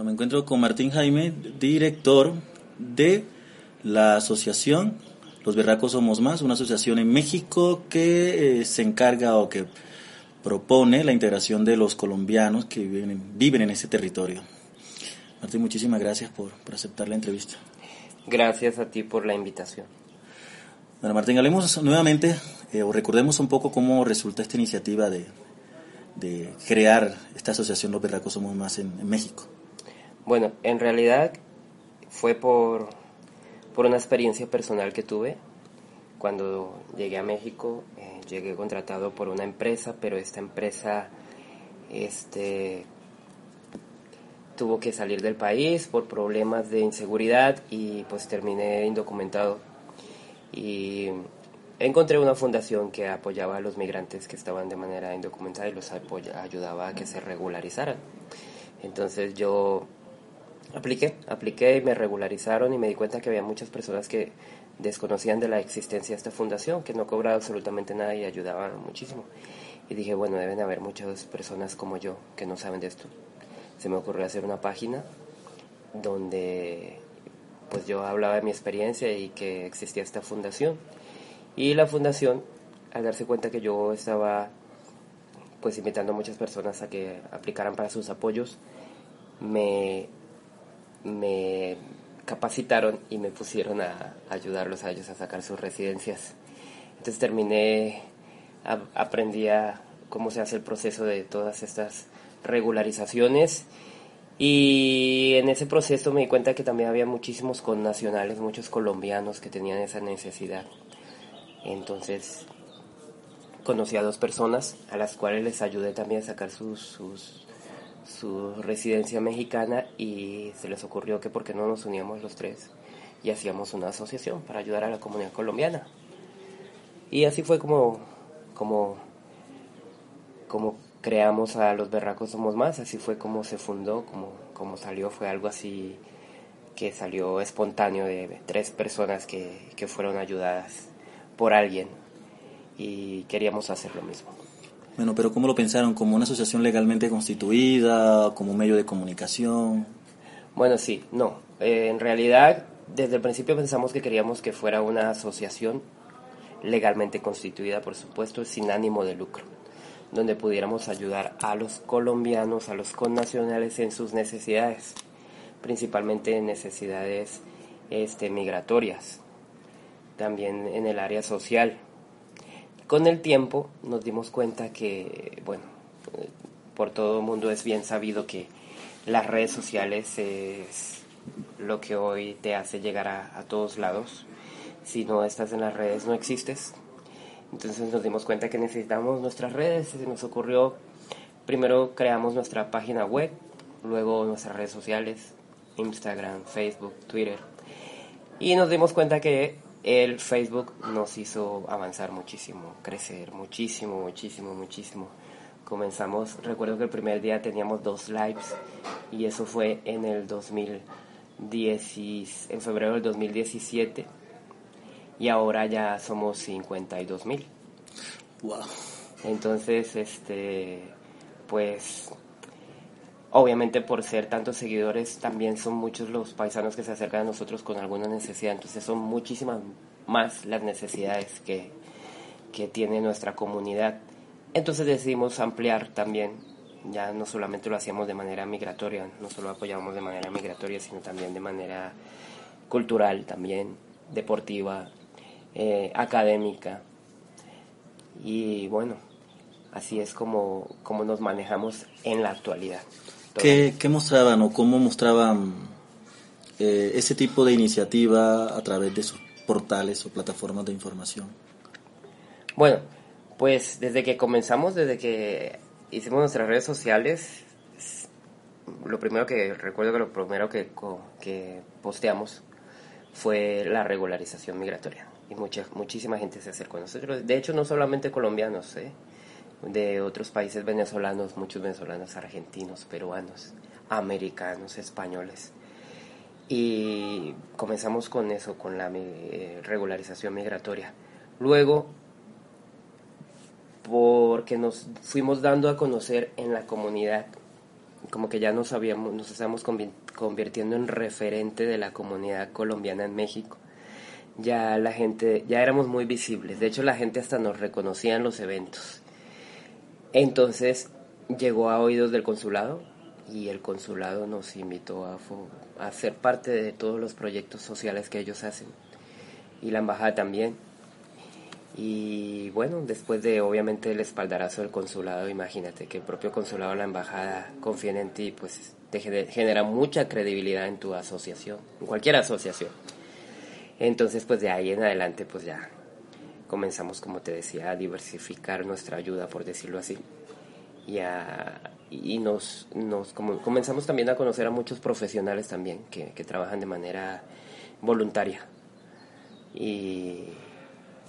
Bueno, me encuentro con Martín Jaime, director de la asociación Los Berracos Somos Más, una asociación en México que eh, se encarga o que propone la integración de los colombianos que viven, viven en ese territorio. Martín, muchísimas gracias por, por aceptar la entrevista. Gracias a ti por la invitación. Bueno, Martín, hablemos nuevamente eh, o recordemos un poco cómo resulta esta iniciativa de, de crear esta asociación Los Berracos Somos Más en, en México. Bueno, en realidad fue por, por una experiencia personal que tuve. Cuando llegué a México, eh, llegué contratado por una empresa, pero esta empresa este, tuvo que salir del país por problemas de inseguridad y pues terminé indocumentado. Y encontré una fundación que apoyaba a los migrantes que estaban de manera indocumentada y los ayudaba a que se regularizaran. Entonces yo apliqué, apliqué y me regularizaron y me di cuenta que había muchas personas que desconocían de la existencia de esta fundación, que no cobraba absolutamente nada y ayudaba muchísimo. Y dije, bueno, deben haber muchas personas como yo que no saben de esto. Se me ocurrió hacer una página donde pues yo hablaba de mi experiencia y que existía esta fundación. Y la fundación, al darse cuenta que yo estaba pues invitando a muchas personas a que aplicaran para sus apoyos, me, me capacitaron y me pusieron a ayudarlos a ellos a sacar sus residencias. Entonces terminé, aprendí a cómo se hace el proceso de todas estas regularizaciones y en ese proceso me di cuenta que también había muchísimos connacionales, muchos colombianos que tenían esa necesidad. Entonces conocí a dos personas a las cuales les ayudé también a sacar sus, sus, su residencia mexicana y se les ocurrió que por qué no nos uníamos los tres y hacíamos una asociación para ayudar a la comunidad colombiana. Y así fue como, como, como creamos a Los Berracos Somos Más, así fue como se fundó, como, como salió, fue algo así que salió espontáneo de tres personas que, que fueron ayudadas por alguien y queríamos hacer lo mismo. Bueno, pero ¿cómo lo pensaron? ¿Como una asociación legalmente constituida? ¿Como medio de comunicación? Bueno, sí, no. Eh, en realidad, desde el principio pensamos que queríamos que fuera una asociación legalmente constituida, por supuesto, sin ánimo de lucro, donde pudiéramos ayudar a los colombianos, a los connacionales en sus necesidades, principalmente en necesidades este, migratorias, también en el área social, con el tiempo nos dimos cuenta que, bueno, por todo el mundo es bien sabido que las redes sociales es lo que hoy te hace llegar a, a todos lados. Si no estás en las redes no existes. Entonces nos dimos cuenta que necesitamos nuestras redes. Se nos ocurrió, primero creamos nuestra página web, luego nuestras redes sociales, Instagram, Facebook, Twitter. Y nos dimos cuenta que el Facebook nos hizo avanzar muchísimo, crecer muchísimo, muchísimo, muchísimo. Comenzamos, recuerdo que el primer día teníamos dos lives y eso fue en el 2010, en febrero del 2017 y ahora ya somos 52 mil. Wow. Entonces, este, pues Obviamente por ser tantos seguidores también son muchos los paisanos que se acercan a nosotros con alguna necesidad, entonces son muchísimas más las necesidades que, que tiene nuestra comunidad. Entonces decidimos ampliar también, ya no solamente lo hacíamos de manera migratoria, no solo apoyábamos de manera migratoria, sino también de manera cultural, también deportiva, eh, académica. Y bueno, así es como, como nos manejamos en la actualidad. ¿Qué, ¿Qué, mostraban o cómo mostraban eh, ese tipo de iniciativa a través de sus portales o plataformas de información? Bueno, pues desde que comenzamos, desde que hicimos nuestras redes sociales. Lo primero que recuerdo que lo primero que, que posteamos fue la regularización migratoria. Y mucha, muchísima gente se acercó a nosotros. De hecho, no solamente colombianos, ¿eh? De otros países venezolanos, muchos venezolanos, argentinos, peruanos, americanos, españoles. Y comenzamos con eso, con la eh, regularización migratoria. Luego, porque nos fuimos dando a conocer en la comunidad, como que ya nos, sabíamos, nos estamos convirtiendo en referente de la comunidad colombiana en México. Ya la gente, ya éramos muy visibles. De hecho, la gente hasta nos reconocía en los eventos. Entonces llegó a oídos del consulado y el consulado nos invitó a, a ser parte de todos los proyectos sociales que ellos hacen y la embajada también. Y bueno, después de obviamente el espaldarazo del consulado, imagínate que el propio consulado, la embajada confíen en ti, pues te genera mucha credibilidad en tu asociación, en cualquier asociación. Entonces, pues de ahí en adelante, pues ya comenzamos, como te decía, a diversificar nuestra ayuda, por decirlo así. Y, y nos, nos comenzamos también a conocer a muchos profesionales también que, que trabajan de manera voluntaria. Y,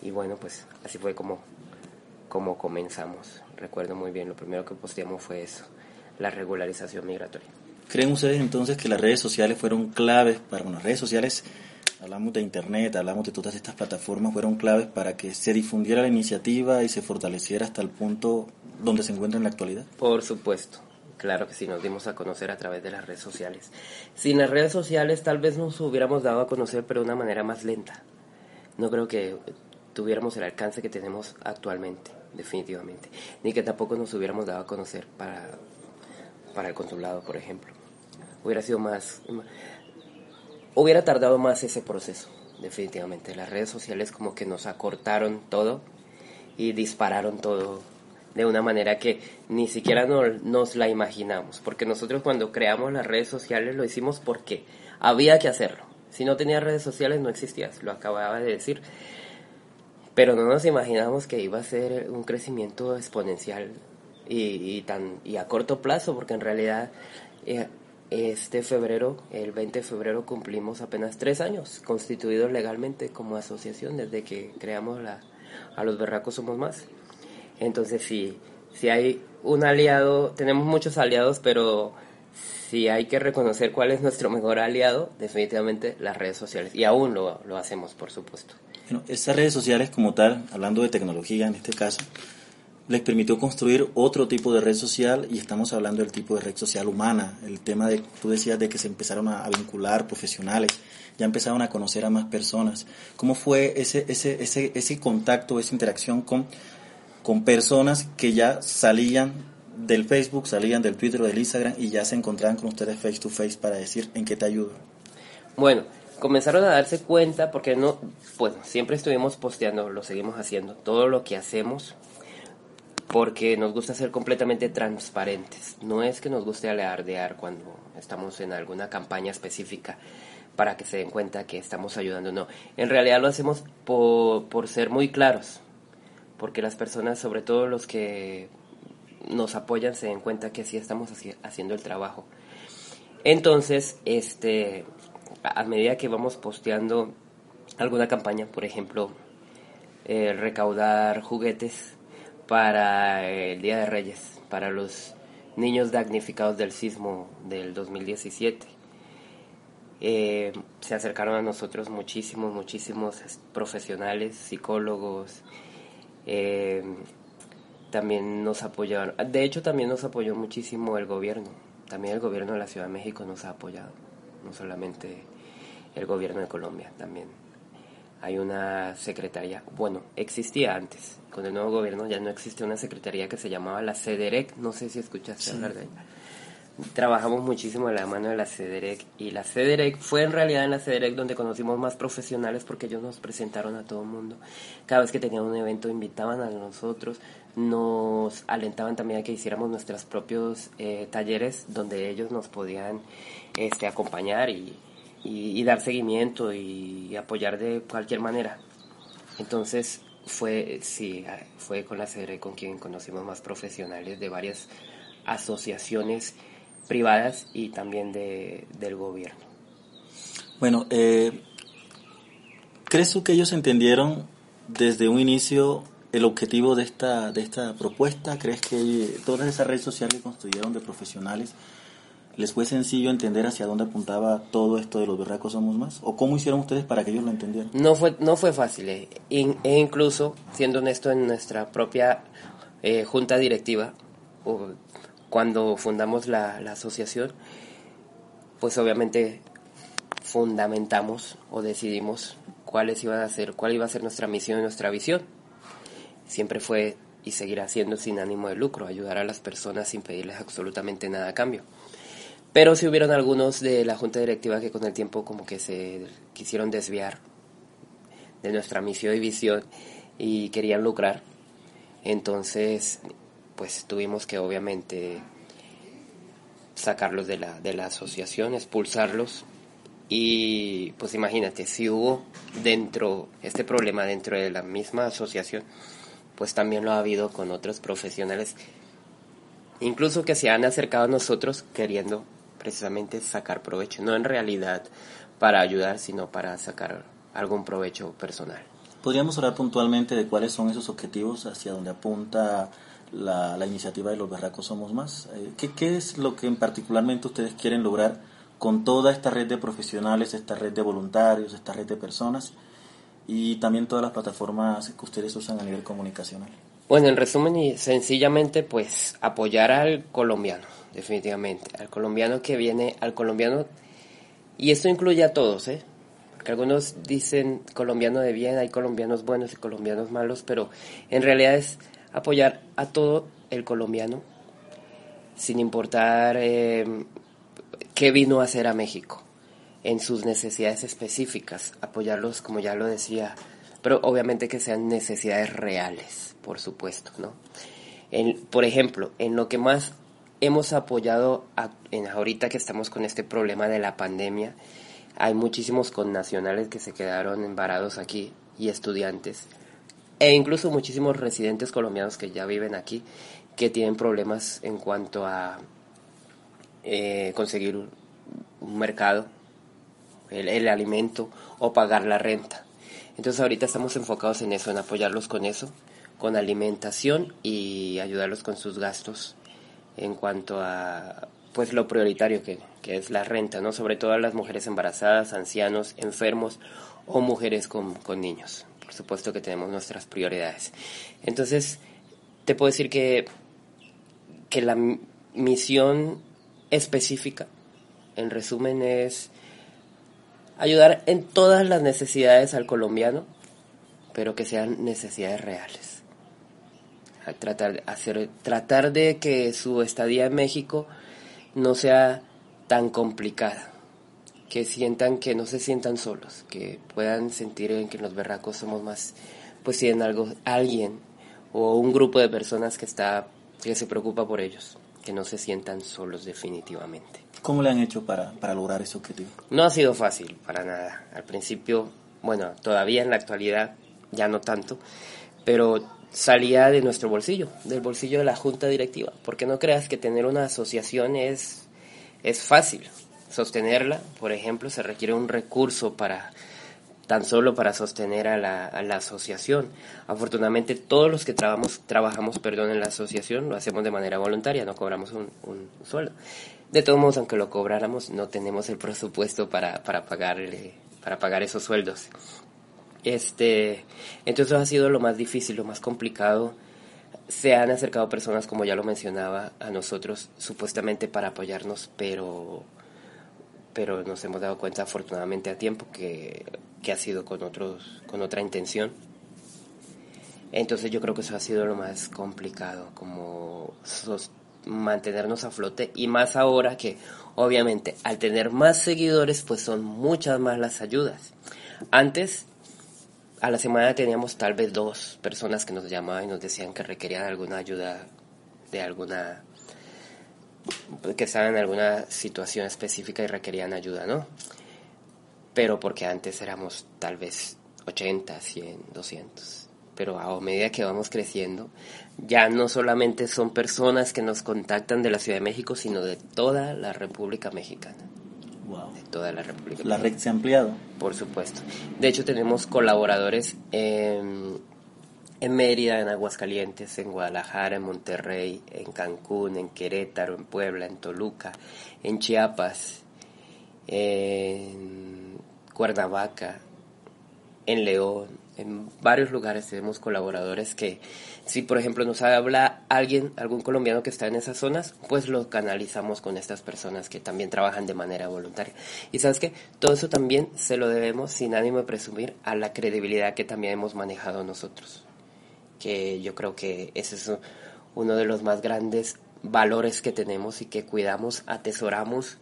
y, bueno, pues así fue como, como comenzamos. Recuerdo muy bien, lo primero que posteamos fue eso, la regularización migratoria. ¿Creen ustedes entonces que las redes sociales fueron claves para, bueno, redes sociales hablamos de Internet, hablamos de todas estas plataformas, fueron claves para que se difundiera la iniciativa y se fortaleciera hasta el punto donde se encuentra en la actualidad? Por supuesto. Claro que sí, nos dimos a conocer a través de las redes sociales. Sin las redes sociales tal vez nos hubiéramos dado a conocer, pero de una manera más lenta. No creo que tuviéramos el alcance que tenemos actualmente, definitivamente. Ni que tampoco nos hubiéramos dado a conocer para, para el consulado, por ejemplo. Hubiera sido más hubiera tardado más ese proceso, definitivamente. Las redes sociales como que nos acortaron todo y dispararon todo de una manera que ni siquiera nos la imaginamos, porque nosotros cuando creamos las redes sociales lo hicimos porque había que hacerlo. Si no tenía redes sociales no existías, lo acababa de decir. Pero no nos imaginamos que iba a ser un crecimiento exponencial y, tan, y a corto plazo, porque en realidad eh, este febrero, el 20 de febrero, cumplimos apenas tres años constituidos legalmente como asociación desde que creamos la, a los berracos somos más. Entonces, si, si hay un aliado, tenemos muchos aliados, pero si hay que reconocer cuál es nuestro mejor aliado, definitivamente las redes sociales. Y aún lo, lo hacemos, por supuesto. Bueno, estas redes sociales como tal, hablando de tecnología en este caso, les permitió construir otro tipo de red social y estamos hablando del tipo de red social humana, el tema de, tú decías de que se empezaron a, vincular profesionales, ya empezaron a conocer a más personas. ¿Cómo fue ese, ese, ese, ese contacto, esa interacción con, con personas que ya salían del Facebook, salían del Twitter o del Instagram y ya se encontraban con ustedes face to face para decir en qué te ayudo? Bueno, comenzaron a darse cuenta porque no, pues siempre estuvimos posteando, lo seguimos haciendo, todo lo que hacemos porque nos gusta ser completamente transparentes. No es que nos guste alardear cuando estamos en alguna campaña específica para que se den cuenta que estamos ayudando, no. En realidad lo hacemos por, por ser muy claros, porque las personas, sobre todo los que nos apoyan, se den cuenta que sí estamos haciendo el trabajo. Entonces, este, a medida que vamos posteando alguna campaña, por ejemplo, eh, recaudar juguetes, para el Día de Reyes, para los niños damnificados del sismo del 2017. Eh, se acercaron a nosotros muchísimos, muchísimos profesionales, psicólogos, eh, también nos apoyaron, de hecho también nos apoyó muchísimo el gobierno, también el gobierno de la Ciudad de México nos ha apoyado, no solamente el gobierno de Colombia, también hay una secretaría, bueno, existía antes, con el nuevo gobierno ya no existe una secretaría que se llamaba la CEDEREC, no sé si escuchaste hablar de ella. Trabajamos muchísimo de la mano de la CEDEREC y la CEDEREC fue en realidad en la CEDEREC donde conocimos más profesionales porque ellos nos presentaron a todo el mundo. Cada vez que tenían un evento invitaban a nosotros, nos alentaban también a que hiciéramos nuestros propios eh, talleres donde ellos nos podían este, acompañar y, y, dar seguimiento y, apoyar de cualquier manera. Entonces, fue, sí, fue con la CDR con quien conocimos más profesionales de varias asociaciones privadas y también de, del gobierno. Bueno, eh, ¿crees tú que ellos entendieron desde un inicio el objetivo de esta, de esta propuesta? ¿Crees que todas esas redes sociales construyeron de profesionales les fue sencillo entender hacia dónde apuntaba todo esto de los berracos somos más? ¿O cómo hicieron ustedes para que ellos lo entendieran? No fue, no fue fácil, eh. e incluso, siendo honesto, en nuestra propia eh, junta directiva, o cuando fundamos la, la asociación, pues obviamente fundamentamos o decidimos cuáles iban a ser, cuál iba a ser nuestra misión y nuestra visión. Siempre fue y seguirá siendo sin ánimo de lucro, ayudar a las personas sin pedirles absolutamente nada a cambio. Pero si hubieron algunos de la junta directiva que con el tiempo como que se quisieron desviar de nuestra misión y visión y querían lucrar. Entonces, pues tuvimos que obviamente sacarlos de la, de la asociación, expulsarlos. Y pues imagínate, si hubo dentro, este problema dentro de la misma asociación, pues también lo ha habido con otros profesionales, incluso que se han acercado a nosotros queriendo precisamente sacar provecho, no en realidad para ayudar, sino para sacar algún provecho personal. ¿Podríamos hablar puntualmente de cuáles son esos objetivos hacia donde apunta la, iniciativa de los Berracos Somos Más? Eh, ¿Qué, ¿Qué es lo que en particularmente ustedes quieren lograr con toda esta red de profesionales, esta red de voluntarios, esta red de personas y también todas las plataformas que ustedes usan a nivel comunicacional? Bueno, en resumen y sencillamente, pues apoyar al colombiano definitivamente. Al colombiano que viene, al colombiano, y esto incluye a todos, ¿eh? Porque algunos dicen colombiano de bien, hay colombianos buenos y colombianos malos, pero en realidad es apoyar a todo el colombiano, sin importar eh, qué vino a hacer a México, en sus necesidades específicas, apoyarlos, como ya lo decía, pero obviamente que sean necesidades reales, por supuesto, ¿no? En, por ejemplo, en lo que más hemos apoyado en ahorita que estamos con este problema de la pandemia. Hay muchísimos connacionales que se quedaron embarados aquí y estudiantes e incluso muchísimos residentes colombianos que ya viven aquí que tienen problemas en cuanto a eh, conseguir un mercado, el, el alimento o pagar la renta. Entonces ahorita estamos enfocados en eso, en apoyarlos con eso, con alimentación y ayudarlos con sus gastos en cuanto a pues lo prioritario que, es la renta, ¿no? Sobre todo a las mujeres embarazadas, ancianos, enfermos o mujeres con, niños. Por supuesto que tenemos nuestras prioridades. Entonces, te puedo decir que, que la misión específica, en resumen, es ayudar en todas las necesidades al colombiano, pero que sean necesidades reales tratar, hacer, tratar de que su estadía en México no sea tan complicada, que sientan que no se sientan solos, que puedan sentir en que los berracos somos más, pues tienen algo, alguien o un grupo de personas que está, que se preocupa por ellos, que no se sientan solos definitivamente. ¿Cómo le han hecho para, para lograr ese objetivo? No ha sido fácil, para nada. Al principio, bueno, todavía en la actualidad ya no tanto, pero salía de nuestro bolsillo, del bolsillo de la junta directiva, porque no creas que tener una asociación es, es fácil. Sostenerla, por ejemplo, se requiere un recurso para tan solo para sostener a la, a la asociación. Afortunadamente todos los que trabajamos, trabajamos perdón, en la asociación lo hacemos de manera voluntaria, no cobramos un, un sueldo. De todos modos, aunque lo cobráramos, no tenemos el presupuesto para, para, pagarle, para pagar esos sueldos. Este, entonces ha sido lo más difícil, lo más complicado. Se han acercado personas, como ya lo mencionaba, a nosotros supuestamente para apoyarnos, pero, pero nos hemos dado cuenta afortunadamente a tiempo que, que ha sido con, otros, con otra intención. Entonces yo creo que eso ha sido lo más complicado, como mantenernos a flote y más ahora que obviamente al tener más seguidores pues son muchas más las ayudas. Antes a la semana teníamos tal vez dos personas que nos llamaban y nos decían que requerían alguna ayuda de alguna que estaban en alguna situación específica y requerían ayuda, ¿no? Pero porque antes éramos tal vez 80, 100, 200. pero a medida que vamos creciendo, ya no solamente son personas que nos contactan de la Ciudad de México, sino de toda la República Mexicana. Wow. De toda la República La red se ha ampliado. Por supuesto. De hecho, tenemos colaboradores en, en Mérida, en Aguascalientes, en Guadalajara, en Monterrey, en Cancún, en Querétaro, en Puebla, en Toluca, en Chiapas, en Cuernavaca, en León, en varios lugares tenemos colaboradores que si por ejemplo nos habla alguien, algún colombiano que está en esas zonas, pues lo canalizamos con estas personas que también trabajan de manera voluntaria. Y sabes que todo eso también se lo debemos, sin ánimo de presumir, a la credibilidad que también hemos manejado nosotros. Que yo creo que ese es uno de los más grandes valores que tenemos y que cuidamos, atesoramos,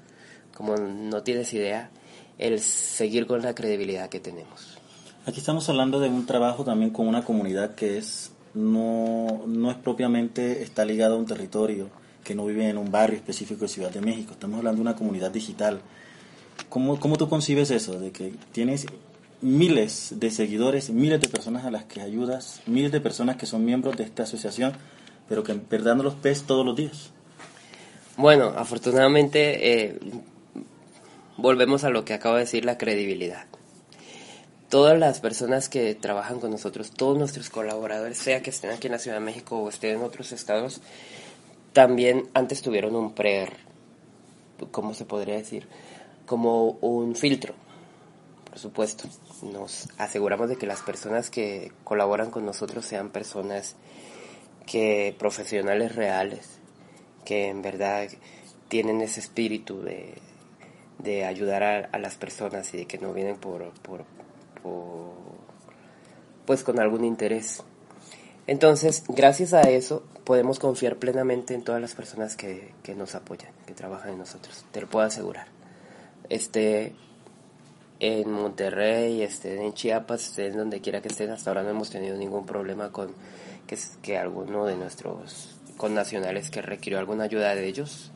como no tienes idea, el seguir con la credibilidad que tenemos. Aquí estamos hablando de un trabajo también con una comunidad que es no, no es propiamente está ligada a un territorio, que no vive en un barrio específico de Ciudad de México. Estamos hablando de una comunidad digital. ¿Cómo, cómo tú concibes eso? De que tienes miles de seguidores, miles de personas a las que ayudas, miles de personas que son miembros de esta asociación, pero que en verdad no los ves todos los días. Bueno, afortunadamente eh, volvemos a lo que acabo de decir, la credibilidad todas las personas que trabajan con nosotros, todos nuestros colaboradores, sea que estén aquí en la Ciudad de México o estén en otros estados, también antes tuvieron un pre, ¿cómo se podría decir? Como un filtro, por supuesto. Nos aseguramos de que las personas que colaboran con nosotros sean personas que profesionales reales, que en verdad tienen ese espíritu de, de ayudar a, las personas y de que no vienen por, pues con algún interés. Entonces, gracias a eso, podemos confiar plenamente en todas las personas que, que nos apoyan, que trabajan en nosotros. Te lo puedo asegurar. Este, en Monterrey, este, en Chiapas, esté en donde quiera que estén, hasta ahora no hemos tenido ningún problema con que, que alguno de nuestros connacionales que requirió alguna ayuda de ellos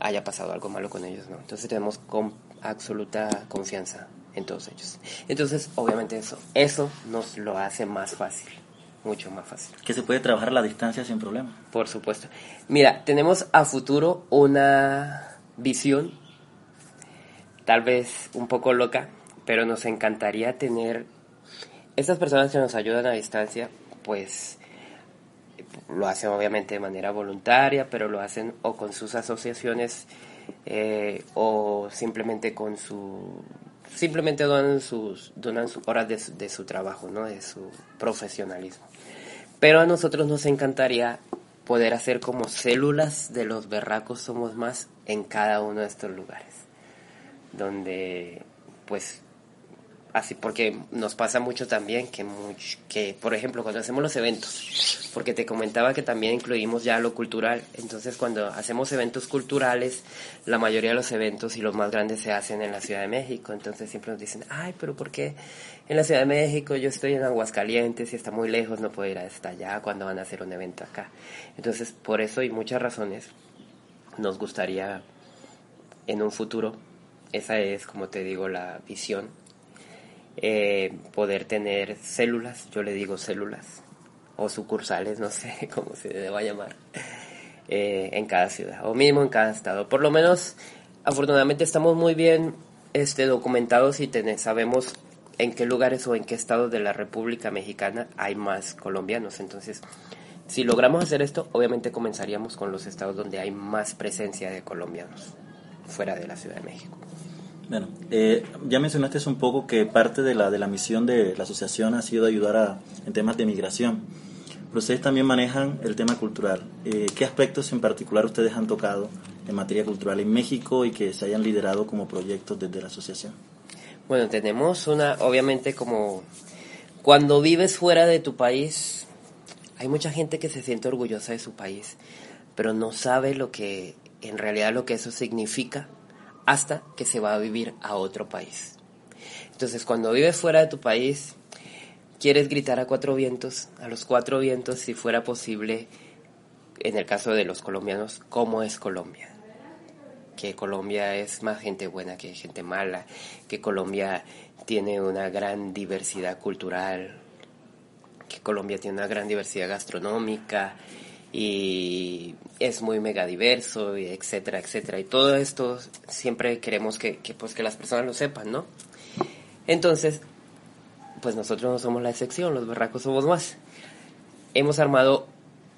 haya pasado algo malo con ellos, ¿no? Entonces tenemos con absoluta confianza en todos ellos. Entonces, obviamente eso, eso nos lo hace más fácil, mucho más fácil. Que se puede trabajar a la distancia sin problema. Por supuesto. Mira, tenemos a futuro una visión, tal vez un poco loca, pero nos encantaría tener estas personas que nos ayudan a distancia, pues lo hacen obviamente de manera voluntaria, pero lo hacen o con sus asociaciones eh, o simplemente con su simplemente donan sus donan sus horas de su, de su trabajo no de su profesionalismo. Pero a nosotros nos encantaría poder hacer como células de los berracos somos más en cada uno de estos lugares donde pues así porque nos pasa mucho también que que por ejemplo cuando hacemos los eventos porque te comentaba que también incluimos ya lo cultural entonces cuando hacemos eventos culturales la mayoría de los eventos y los más grandes se hacen en la Ciudad de México entonces siempre nos dicen ay pero por qué en la Ciudad de México yo estoy en Aguascalientes y está muy lejos no puedo ir hasta allá cuando van a hacer un evento acá entonces por eso y muchas razones nos gustaría en un futuro esa es como te digo la visión eh, poder tener células, yo le digo células, o sucursales, no sé cómo se deba llamar, eh, en cada ciudad, o mismo en cada estado. Por lo menos, afortunadamente estamos muy bien este, documentados y sabemos en qué lugares o en qué estados de la República Mexicana hay más colombianos. Entonces, si logramos hacer esto, obviamente comenzaríamos con los estados donde hay más presencia de colombianos, fuera de la Ciudad de México. Bueno, eh, ya mencionaste un poco que parte de la, de la misión de la asociación ha sido ayudar a, en temas de migración, pero ustedes también manejan el tema cultural. Eh, ¿Qué aspectos en particular ustedes han tocado en materia cultural en México y que se hayan liderado como proyectos desde la asociación? Bueno, tenemos una, obviamente como cuando vives fuera de tu país, hay mucha gente que se siente orgullosa de su país, pero no sabe lo que, en realidad lo que eso significa hasta que se va a vivir a otro país. Entonces, cuando vives fuera de tu país, quieres gritar a cuatro vientos, a los cuatro vientos, si fuera posible, en el caso de los colombianos, cómo es Colombia. Que Colombia es más gente buena que gente mala, que Colombia tiene una gran diversidad cultural, que Colombia tiene una gran diversidad gastronómica y es muy mega diverso, y etcétera, etcétera. Y todo esto siempre queremos que, que, pues, que las personas lo sepan, ¿no? Entonces, pues nosotros no somos la excepción, los berracos somos más. Hemos armado,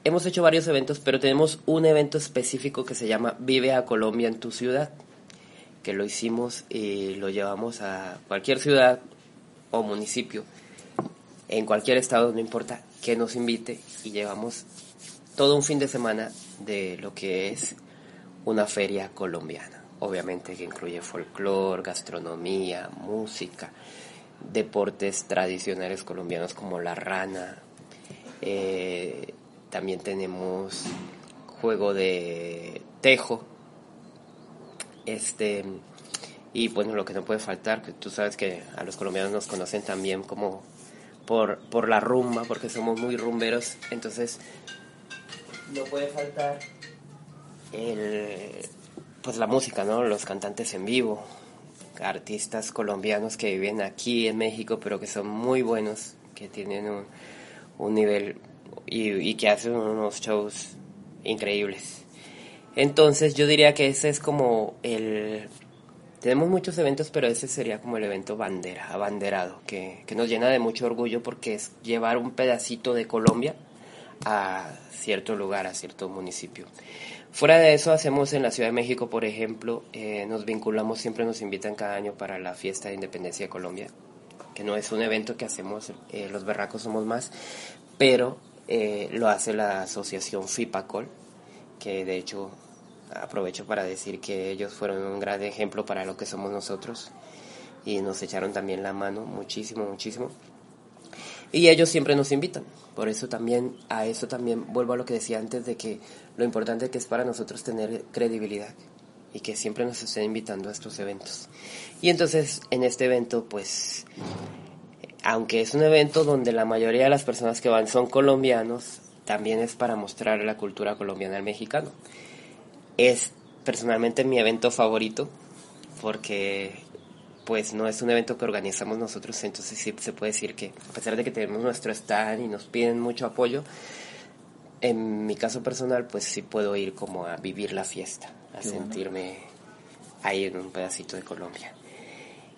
hemos hecho varios eventos, pero tenemos un evento específico que se llama Vive a Colombia en tu ciudad, que lo hicimos y lo llevamos a cualquier ciudad o municipio, en cualquier estado, no importa, que nos invite y llevamos todo un fin de semana de lo que es una feria colombiana. Obviamente que incluye folclore, gastronomía, música, deportes tradicionales colombianos como la rana. Eh, también tenemos juego de tejo. Este y bueno, lo que no puede faltar, que tú sabes que a los colombianos nos conocen también como por, por la rumba, porque somos muy rumberos. Entonces, no puede faltar el, pues la música, ¿no? Los cantantes en vivo, artistas colombianos que viven aquí en México, pero que son muy buenos, que tienen un, un nivel y, y, que hacen unos shows increíbles. Entonces yo diría que ese es como el... Tenemos muchos eventos, pero ese sería como el evento bandera, abanderado, que, que nos llena de mucho orgullo porque es llevar un pedacito de Colombia a cierto lugar, a cierto municipio. Fuera de eso, hacemos en la Ciudad de México, por ejemplo, eh, nos vinculamos, siempre nos invitan cada año para la fiesta de independencia de Colombia, que no es un evento que hacemos, eh, los berracos somos más, pero eh, lo hace la asociación FIPACOL, que de hecho aprovecho para decir que ellos fueron un gran ejemplo para lo que somos nosotros y nos echaron también la mano muchísimo, muchísimo. Y ellos siempre nos invitan. Por eso también, a eso también vuelvo a lo que decía antes de que lo importante que es para nosotros tener credibilidad y que siempre nos estén invitando a estos eventos. Y entonces, en este evento, pues, aunque es un evento donde la mayoría de las personas que van son colombianos, también es para mostrar la cultura colombiana al mexicano. Es personalmente mi evento favorito porque pues no es un evento que organizamos nosotros, entonces sí se puede decir que a pesar de que tenemos nuestro stand y nos piden mucho apoyo, en mi caso personal pues sí puedo ir como a vivir la fiesta, a sentirme ahí en un pedacito de Colombia.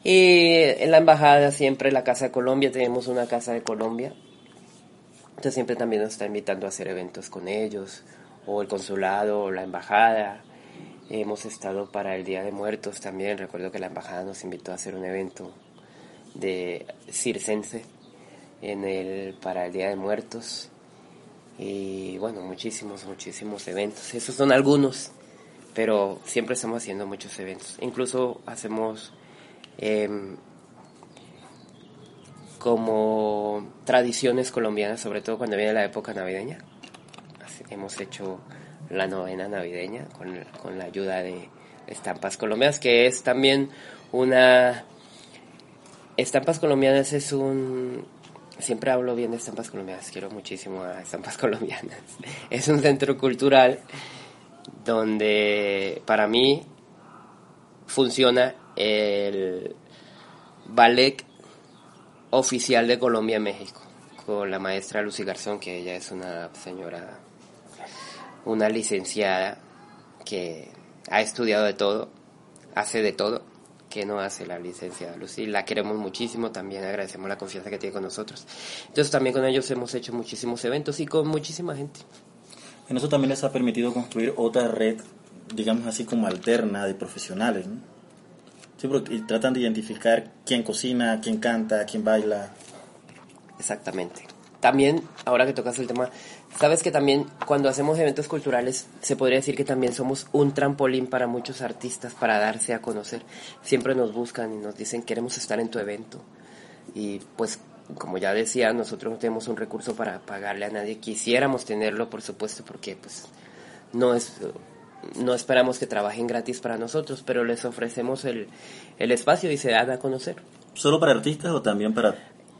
Y en la embajada siempre, la Casa de Colombia, tenemos una Casa de Colombia, entonces siempre también nos está invitando a hacer eventos con ellos, o el consulado, o la embajada, Hemos estado para el Día de Muertos también. Recuerdo que la embajada nos invitó a hacer un evento de circense en el, para el Día de Muertos. Y bueno, muchísimos, muchísimos eventos. Esos son algunos, pero siempre estamos haciendo muchos eventos. Incluso hacemos em, como tradiciones colombianas, sobre todo cuando viene la época navideña. hemos hecho la novena navideña con, con la ayuda de Estampas Colombianas, que es también una... Estampas Colombianas es un... Siempre hablo bien de Estampas Colombianas, quiero muchísimo a Estampas Colombianas. Es un centro cultural donde para mí funciona el ballet oficial de Colombia México, con la maestra Lucy Garzón, que ella es una señora una licenciada que ha estudiado de todo, hace de todo, que no hace la licenciada Lucy. La queremos muchísimo, también agradecemos la confianza que tiene con nosotros. Entonces también con ellos hemos hecho muchísimos eventos y con muchísima gente. En eso también les ha permitido construir otra red, digamos así como alterna de profesionales, ¿no? Sí, porque tratan de identificar quién cocina, quién canta, quién baila. Exactamente. También, ahora que tocas el tema, Sabes que también cuando hacemos eventos culturales se podría decir que también somos un trampolín para muchos artistas para darse a conocer. Siempre nos buscan y nos dicen queremos estar en tu evento. Y pues como ya decía, nosotros no tenemos un recurso para pagarle a nadie. Quisiéramos tenerlo, por supuesto, porque pues no es no esperamos que trabajen gratis para nosotros, pero les ofrecemos el, el espacio y se dan a conocer. ¿Solo para artistas o también para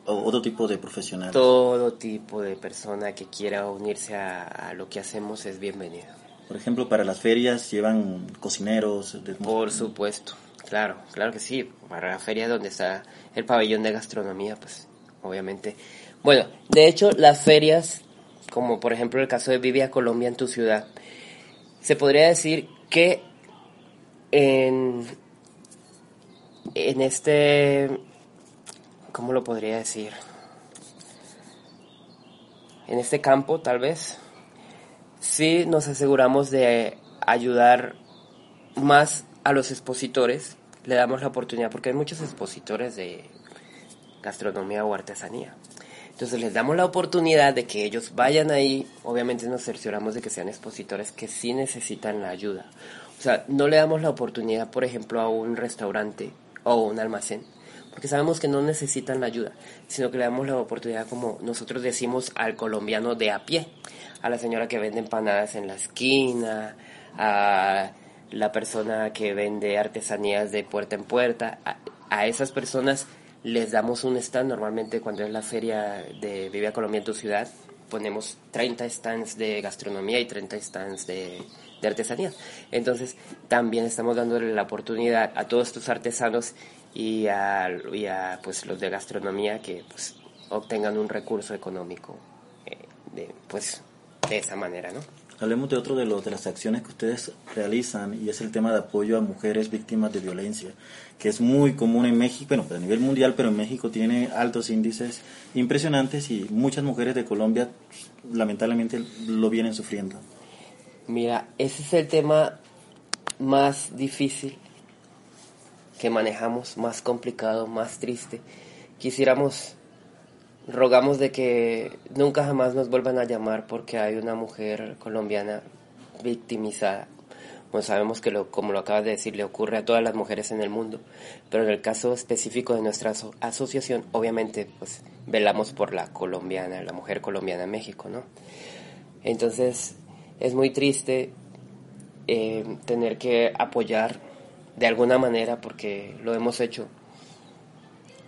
otro tipo de profesional? Todo tipo de persona que quiera unirse a, lo que hacemos es bienvenido. Por ejemplo, para las ferias llevan cocineros. Por supuesto, claro, claro que sí. Para la feria donde está el pabellón de gastronomía, pues obviamente Bueno, de hecho, las ferias, como por ejemplo el caso de Vivia Colombia en tu ciudad, se podría decir que en, en este, ¿cómo lo podría decir? En este campo, tal vez, sí nos aseguramos de ayudar más a los expositores, le damos la oportunidad, porque hay muchos expositores de gastronomía o artesanía. Entonces les damos la oportunidad de que ellos vayan ahí, obviamente nos cercioramos de que sean expositores que sí necesitan la ayuda. O sea, no le damos la oportunidad, por ejemplo, a un restaurante o un almacén, porque sabemos que no necesitan la ayuda, sino que le damos la oportunidad, como nosotros decimos, al colombiano de a pie, a la señora que vende empanadas en la esquina, a la persona que vende artesanías de puerta en puerta, a, esas personas les damos un stand, normalmente cuando es la feria de Vive Colombia en tu ciudad, ponemos 30 stands de gastronomía y 30 stands de, de artesanía. Entonces, también estamos dándole la oportunidad a todos estos artesanos y a, y a pues, los de gastronomía que pues, obtengan un recurso económico eh, de, pues, de esa manera, ¿no? Hablemos de otro de, los, de las acciones que ustedes realizan y es el tema de apoyo a mujeres víctimas de violencia, que es muy común en México, bueno, a nivel mundial, pero en México tiene altos índices impresionantes y muchas mujeres de Colombia lamentablemente lo vienen sufriendo. Mira, ese es el tema más difícil que manejamos, más complicado, más triste. Quisiéramos rogamos de que nunca jamás nos vuelvan a llamar porque hay una mujer colombiana victimizada. Bueno, sabemos que, lo, como lo acabas de decir, le ocurre a todas las mujeres en el mundo, pero en el caso específico de nuestra asociación, obviamente, pues velamos por la colombiana, la mujer colombiana en México, ¿no? Entonces, es muy triste eh, tener que apoyar de alguna manera, porque lo hemos hecho,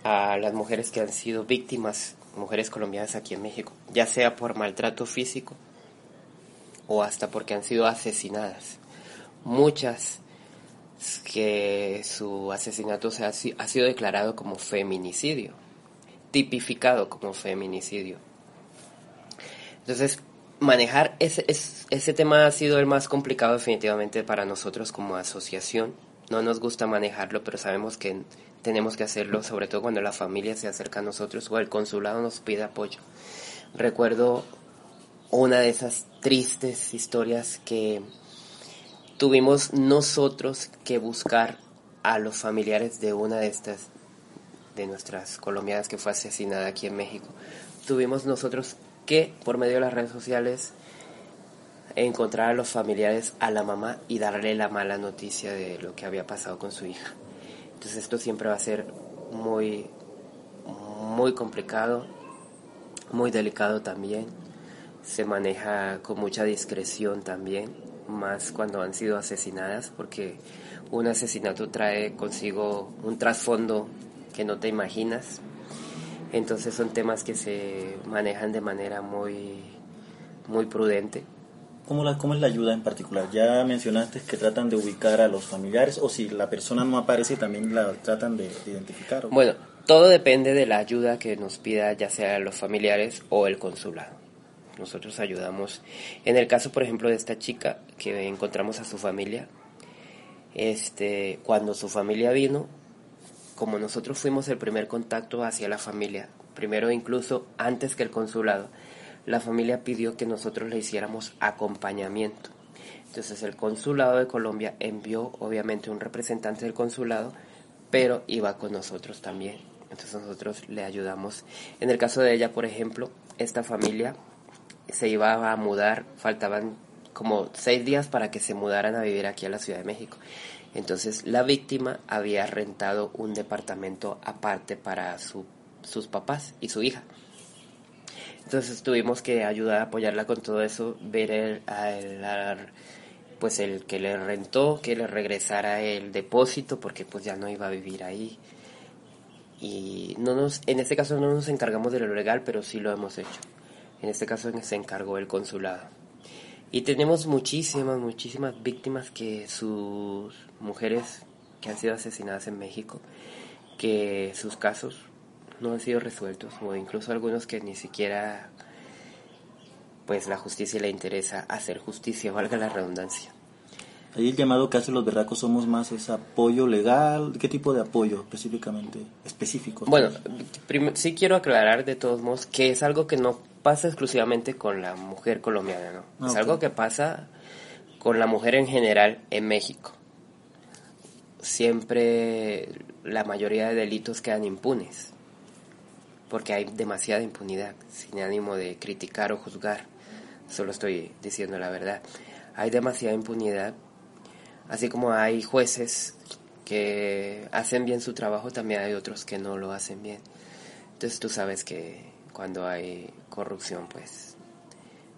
a las mujeres que han sido víctimas mujeres colombianas aquí en México, ya sea por maltrato físico o hasta porque han sido asesinadas. Muchas que su asesinato se ha, sido declarado como feminicidio, tipificado como feminicidio. Entonces, manejar ese, ese tema ha sido el más complicado definitivamente para nosotros como asociación. No nos gusta manejarlo, pero sabemos que tenemos que hacerlo, sobre todo cuando la familia se acerca a nosotros o el consulado nos pide apoyo. Recuerdo una de esas tristes historias que tuvimos nosotros que buscar a los familiares de una de estas, de nuestras colombianas que fue asesinada aquí en México. Tuvimos nosotros que, por medio de las redes sociales, encontrar a los familiares, a la mamá y darle la mala noticia de lo que había pasado con su hija. Entonces esto siempre va a ser muy, muy complicado, muy delicado también. Se maneja con mucha discreción también, más cuando han sido asesinadas, porque un asesinato trae consigo un trasfondo que no te imaginas. Entonces son temas que se manejan de manera muy, muy prudente. ¿Cómo, la, ¿Cómo es la ayuda en particular? Ya mencionaste que tratan de ubicar a los familiares o si la persona no aparece también la tratan de, identificar. Bueno, todo depende de la ayuda que nos pida ya sea los familiares o el consulado. Nosotros ayudamos. En el caso, por ejemplo, de esta chica que encontramos a su familia, este, cuando su familia vino, como nosotros fuimos el primer contacto hacia la familia, primero incluso antes que el consulado, la familia pidió que nosotros le hiciéramos acompañamiento. Entonces el consulado de Colombia envió obviamente un representante del consulado, pero iba con nosotros también. Entonces nosotros le ayudamos. En el caso de ella, por ejemplo, esta familia se iba a mudar, faltaban como seis días para que se mudaran a vivir aquí a la Ciudad de México. Entonces la víctima había rentado un departamento aparte para sus papás y su hija. Entonces tuvimos que ayudar a apoyarla con todo eso, ver el, pues el que le rentó, que le regresara el depósito, porque pues ya no iba a vivir ahí. Y no nos, en este caso no nos encargamos de lo legal, pero sí lo hemos hecho. En este caso se encargó el consulado. Y tenemos muchísimas, muchísimas víctimas que sus mujeres que han sido asesinadas en México, que sus casos no han sido resueltos, o incluso algunos que ni siquiera pues la justicia le interesa hacer justicia, valga la redundancia. Ahí el llamado que hacen los berracos somos más es apoyo legal. ¿Qué tipo de apoyo específicamente? Específico. Bueno, sí quiero aclarar de todos modos que es algo que no pasa exclusivamente con la mujer colombiana, ¿no? es algo que pasa con la mujer en general en México. Siempre la mayoría de delitos quedan impunes, porque hay demasiada impunidad, sin ánimo de criticar o juzgar, solo estoy diciendo la verdad. Hay demasiada impunidad Así como hay jueces que hacen bien su trabajo, también hay otros que no lo hacen bien. Entonces tú sabes que cuando hay corrupción, pues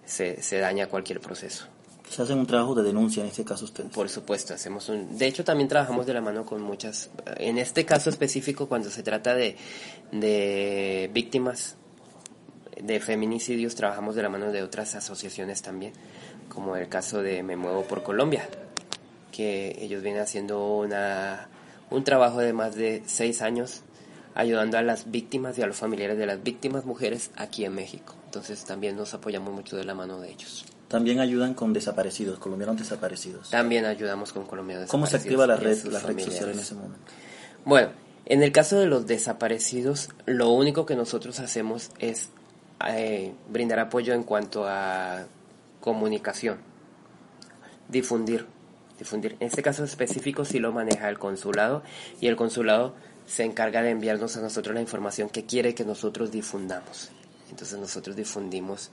se, se daña cualquier proceso. Se hacen un trabajo de denuncia en este caso ustedes. Por supuesto, hacemos un... De hecho, también trabajamos de la mano con muchas... En este caso específico, cuando se trata de, de víctimas de feminicidios, trabajamos de la mano de otras asociaciones también, como el caso de Me Muevo por Colombia, que ellos vienen haciendo una, un trabajo de más de seis años ayudando a las víctimas y a los familiares de las víctimas mujeres aquí en México. Entonces también nos apoyamos mucho de la mano de ellos. También ayudan con desaparecidos, colombianos desaparecidos. También ayudamos con colombianos ¿Cómo se activa la red, la red social en ese momento? Bueno, en el caso de los desaparecidos, lo único que nosotros hacemos es eh, brindar apoyo en cuanto a comunicación, difundir difundir. En este caso específico sí lo maneja el consulado y el consulado se encarga de enviarnos a nosotros la información que quiere que nosotros difundamos. Entonces nosotros difundimos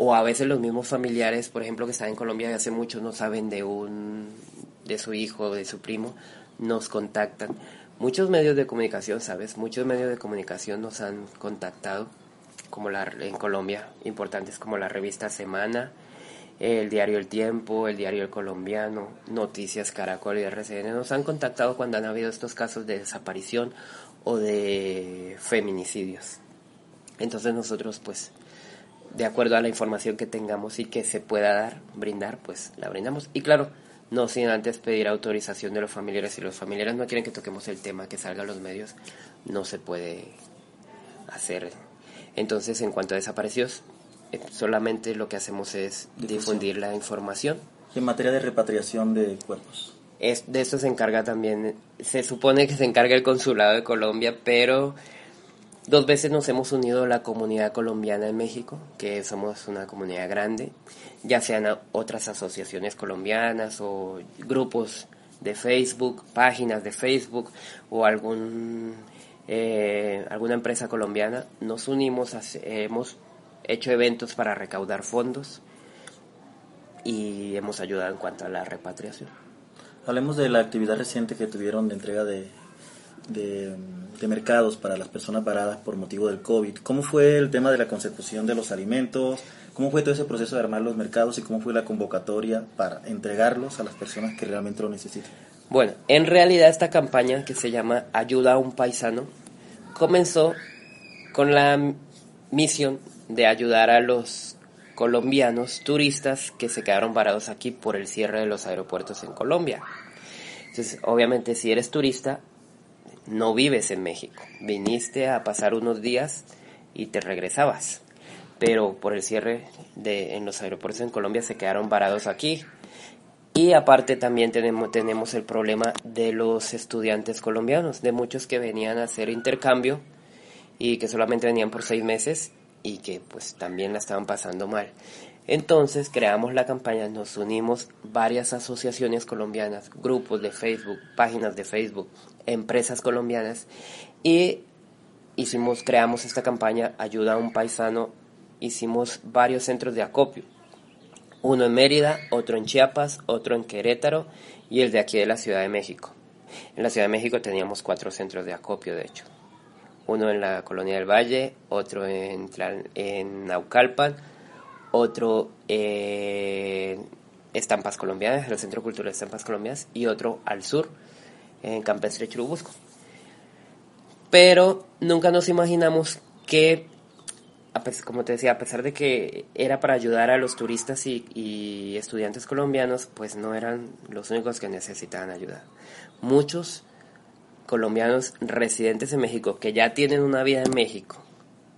o a veces los mismos familiares, por ejemplo, que están en Colombia y hace mucho no saben de un de su hijo o de su primo, nos contactan. Muchos medios de comunicación, ¿sabes? Muchos medios de comunicación nos han contactado como la en Colombia, importantes como la revista Semana, el diario El Tiempo, el diario El Colombiano, Noticias Caracol y RCN nos han contactado cuando han habido estos casos de desaparición o de feminicidios. Entonces nosotros pues de acuerdo a la información que tengamos y que se pueda dar, brindar, pues la brindamos. Y claro, no sin antes pedir autorización de los familiares. Si los familiares no quieren que toquemos el tema, que salga a los medios, no se puede hacer. Entonces, en cuanto a desaparecidos, eh, solamente lo que hacemos es difundir la información. en materia de repatriación de cuerpos? Es, de esto se encarga también, se supone que se encarga el Consulado de Colombia, pero dos veces nos hemos unido a la comunidad colombiana en México, que somos una comunidad grande, ya sean otras asociaciones colombianas o grupos de Facebook, páginas de Facebook o algún eh, alguna empresa colombiana, nos unimos, hemos hecho eventos para recaudar fondos y hemos ayudado en cuanto a la repatriación. Hablemos de la actividad reciente que tuvieron de entrega de, de, mercados para las personas paradas por motivo del COVID. ¿Cómo fue el tema de la consecución de los alimentos? ¿Cómo fue todo ese proceso de armar los mercados y cómo fue la convocatoria para entregarlos a las personas que realmente lo necesitan? Bueno, en realidad esta campaña que se llama Ayuda a un paisano comenzó con la misión de ayudar a los colombianos turistas que se quedaron varados aquí por el cierre de los aeropuertos en Colombia. Entonces, obviamente, si eres turista, no vives en México. Viniste a pasar unos días y te regresabas. Pero por el cierre de, en los aeropuertos en Colombia se quedaron varados aquí. Y aparte también tenemos, tenemos el problema de los estudiantes colombianos, de muchos que venían a hacer intercambio y que solamente venían por seis meses y que pues también la estaban pasando mal. Entonces creamos la campaña, nos unimos varias asociaciones colombianas, grupos de Facebook, páginas de Facebook, empresas colombianas y hicimos, creamos esta campaña Ayuda a un paisano, hicimos varios centros de acopio, uno en Mérida, otro en Chiapas, otro en Querétaro y el de aquí de la Ciudad de México. En la Ciudad de México teníamos cuatro centros de acopio, de hecho. Uno en la Colonia del Valle, otro en, en Naucalpan, otro en Estampas Colombianas, el Centro Cultural de Estampas Colombianas, y otro al sur, en Campestre Churubusco. Pero nunca nos imaginamos que, como te decía, a pesar de que era para ayudar a los turistas y, y estudiantes colombianos, pues no eran los únicos que necesitaban ayuda. Muchos colombianos residentes en México que ya tienen una vida en México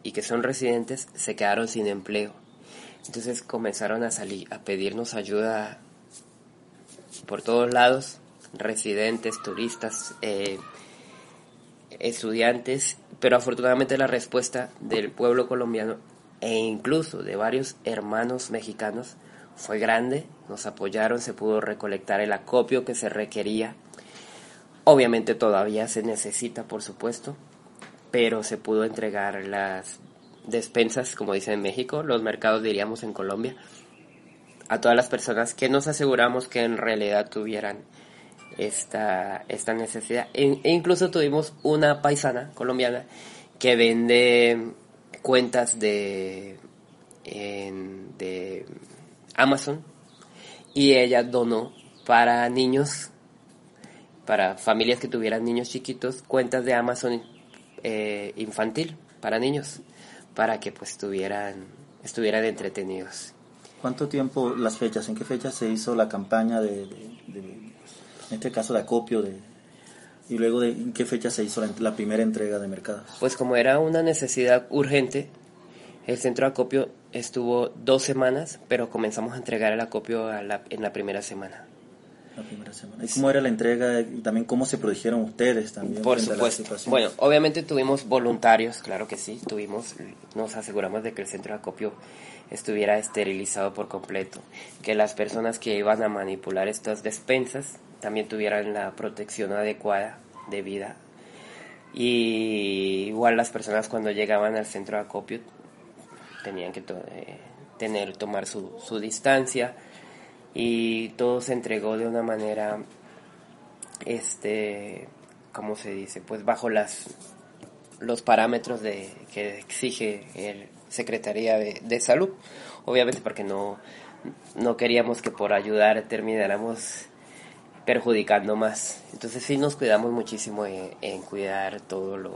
y que son residentes se quedaron sin empleo. Entonces comenzaron a salir a pedirnos ayuda por todos lados, residentes, turistas, eh, estudiantes, pero afortunadamente la respuesta del pueblo colombiano e incluso de varios hermanos mexicanos fue grande, nos apoyaron, se pudo recolectar el acopio que se requería. Obviamente todavía se necesita, por supuesto, pero se pudo entregar las despensas, como dicen en México, los mercados diríamos en Colombia, a todas las personas que nos aseguramos que en realidad tuvieran esta, esta necesidad. E, e incluso tuvimos una paisana colombiana que vende cuentas de, de Amazon y ella donó para niños, para familias que tuvieran niños chiquitos, cuentas de Amazon eh, infantil para niños, para que pues estuvieran, estuvieran entretenidos. ¿Cuánto tiempo, las fechas, en qué fecha se hizo la campaña de, en este caso de acopio de, y luego de en qué fecha se hizo la, primera entrega de mercados? Pues como era una necesidad urgente, el centro de acopio estuvo dos semanas, pero comenzamos a entregar el acopio en la primera semana. La primera semana. ¿Y cómo era la entrega y también cómo se produjeron ustedes también? Por supuesto. Bueno, obviamente tuvimos voluntarios, claro que sí, tuvimos, nos aseguramos de que el centro de acopio estuviera esterilizado por completo, que las personas que iban a manipular estas despensas también tuvieran la protección adecuada de vida. Y igual las personas cuando llegaban al centro de acopio tenían que eh, tener, tomar su, su distancia y todo se entregó de una manera, este, ¿cómo se dice? Pues bajo las los parámetros de que exige el Secretaría de, de Salud, obviamente porque no, no queríamos que por ayudar termináramos perjudicando más. Entonces sí nos cuidamos muchísimo en, cuidar todas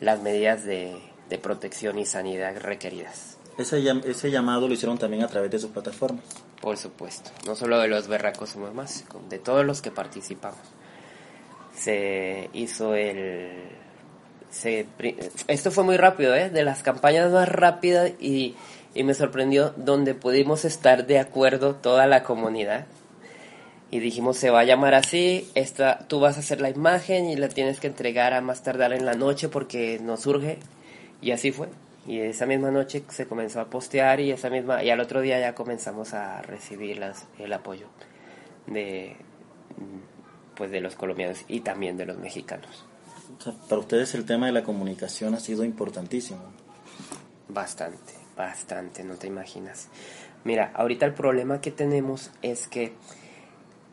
las medidas de, de, protección y sanidad requeridas. Ese, ese llamado lo hicieron también a través de sus plataformas. Por supuesto, no solo de los berracos somos más, de todos los que participamos. Se hizo el... Se, esto fue muy rápido, ¿eh? De las campañas más rápidas y, y me sorprendió donde pudimos estar de acuerdo toda la comunidad y dijimos se va a llamar así, esta, tú vas a hacer la imagen y la tienes que entregar a más tardar en la noche porque nos surge y así fue. Y esa misma noche se comenzó a postear y esa misma y al otro día ya comenzamos a recibir las, el apoyo de pues de los colombianos y también de los mexicanos. para ustedes el tema de la comunicación ha sido importantísimo. Bastante, bastante, no te imaginas. Mira, ahorita el problema que tenemos es que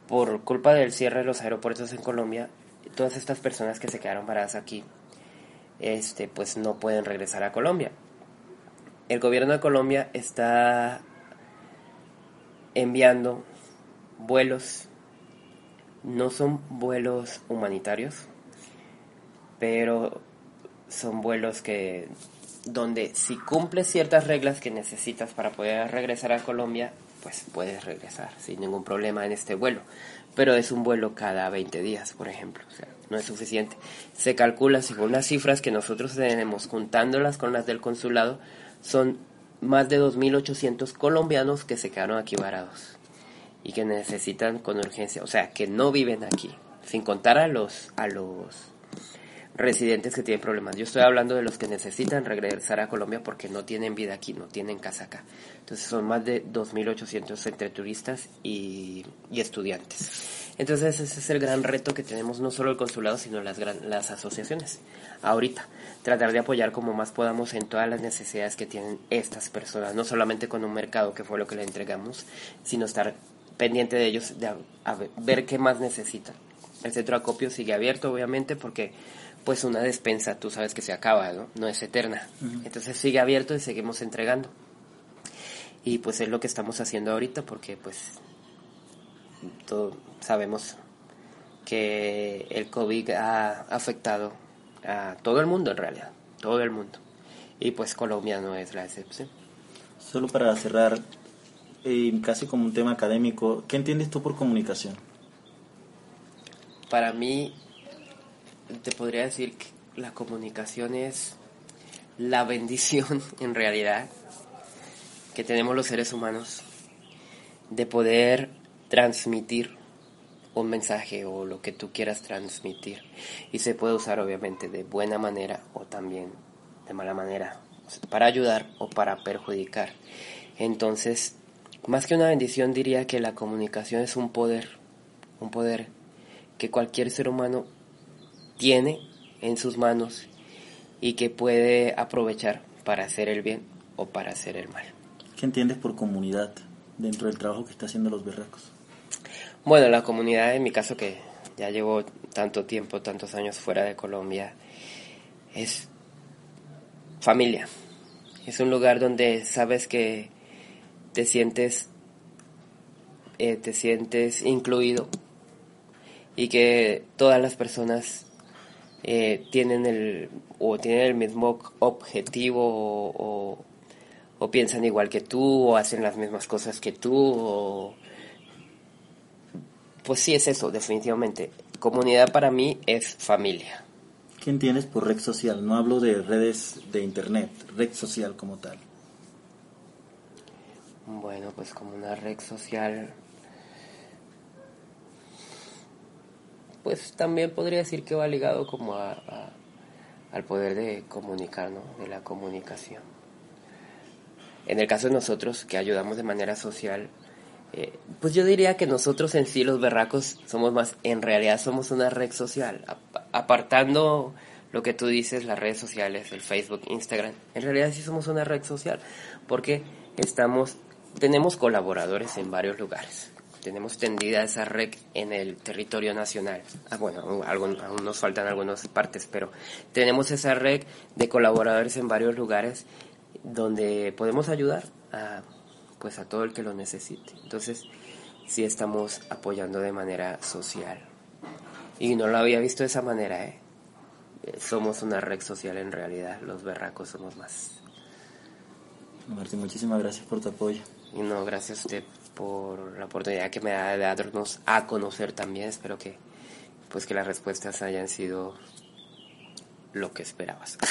por culpa del cierre de los aeropuertos en Colombia, todas estas personas que se quedaron paradas aquí este, pues no pueden regresar a Colombia. El gobierno de Colombia está enviando vuelos, no son vuelos humanitarios, pero son vuelos que donde si cumples ciertas reglas que necesitas para poder regresar a Colombia, pues puedes regresar sin ningún problema en este vuelo. Pero es un vuelo cada 20 días, por ejemplo. O sea, no es suficiente. Se calcula, según las cifras que nosotros tenemos, juntándolas con las del consulado, son más de 2.800 colombianos que se quedaron aquí varados y que necesitan con urgencia, o sea, que no viven aquí, sin contar a los, a los residentes que tienen problemas. Yo estoy hablando de los que necesitan regresar a Colombia porque no tienen vida aquí, no tienen casa acá. Entonces son más de 2.800 entre turistas y, estudiantes. Entonces ese es el gran reto que tenemos no solo el consulado, sino las, las asociaciones. Ahorita, tratar de apoyar como más podamos en todas las necesidades que tienen estas personas, no solamente con un mercado que fue lo que le entregamos, sino estar pendiente de ellos, de ver qué más necesitan. El centro de acopio sigue abierto, obviamente, porque pues una despensa, tú sabes que se acaba, ¿no? No es eterna. Entonces sigue abierto y seguimos entregando. Y pues es lo que estamos haciendo ahorita porque pues todos sabemos que el COVID ha afectado a todo el mundo en realidad, todo el mundo. Y pues Colombia no es la excepción. Solo para cerrar, eh, casi como un tema académico, ¿qué entiendes tú por comunicación? Para mí te podría decir que la comunicación es la bendición en realidad que tenemos los seres humanos de poder transmitir un mensaje o lo que tú quieras transmitir. Y se puede usar obviamente de buena manera o también de mala manera para ayudar o para perjudicar. Entonces más que una bendición diría que la comunicación es un poder un poder que cualquier ser humano tiene en sus manos y que puede aprovechar para hacer el bien o para hacer el mal. ¿Qué entiendes por comunidad dentro del trabajo que está haciendo los berracos? Bueno, la comunidad en mi caso que ya llevo tanto tiempo, tantos años fuera de Colombia, es familia. Es un lugar donde sabes que te sientes, eh, te sientes incluido y que todas las personas eh, tienen el o tienen el mismo objetivo o, o, piensan igual que tú o hacen las mismas cosas que tú o pues sí es eso definitivamente. Comunidad para mí es familia. ¿qué entiendes por red social? no hablo de redes de internet red social como tal. Bueno pues como una red social pues también podría decir que va ligado como a, al poder de comunicar, ¿no? De la comunicación. En el caso de nosotros, que ayudamos de manera social, eh, pues yo diría que nosotros en sí, los berracos, somos más, en realidad somos una red social. Apartando lo que tú dices, las redes sociales, el Facebook, Instagram, en realidad sí somos una red social, porque estamos, tenemos colaboradores en varios lugares tenemos tendida esa red en el territorio nacional. Ah, bueno, aún, nos faltan algunas partes, pero tenemos esa red de colaboradores en varios lugares donde podemos ayudar a, pues a todo el que lo necesite. Entonces, sí estamos apoyando de manera social. Y no lo había visto de esa manera, ¿eh? Somos una red social en realidad, los berracos somos más. Martín, muchísimas gracias por tu apoyo. Y no, gracias a usted por la oportunidad que me da de darnos a conocer también. Espero que pues que las respuestas hayan sido lo que esperabas.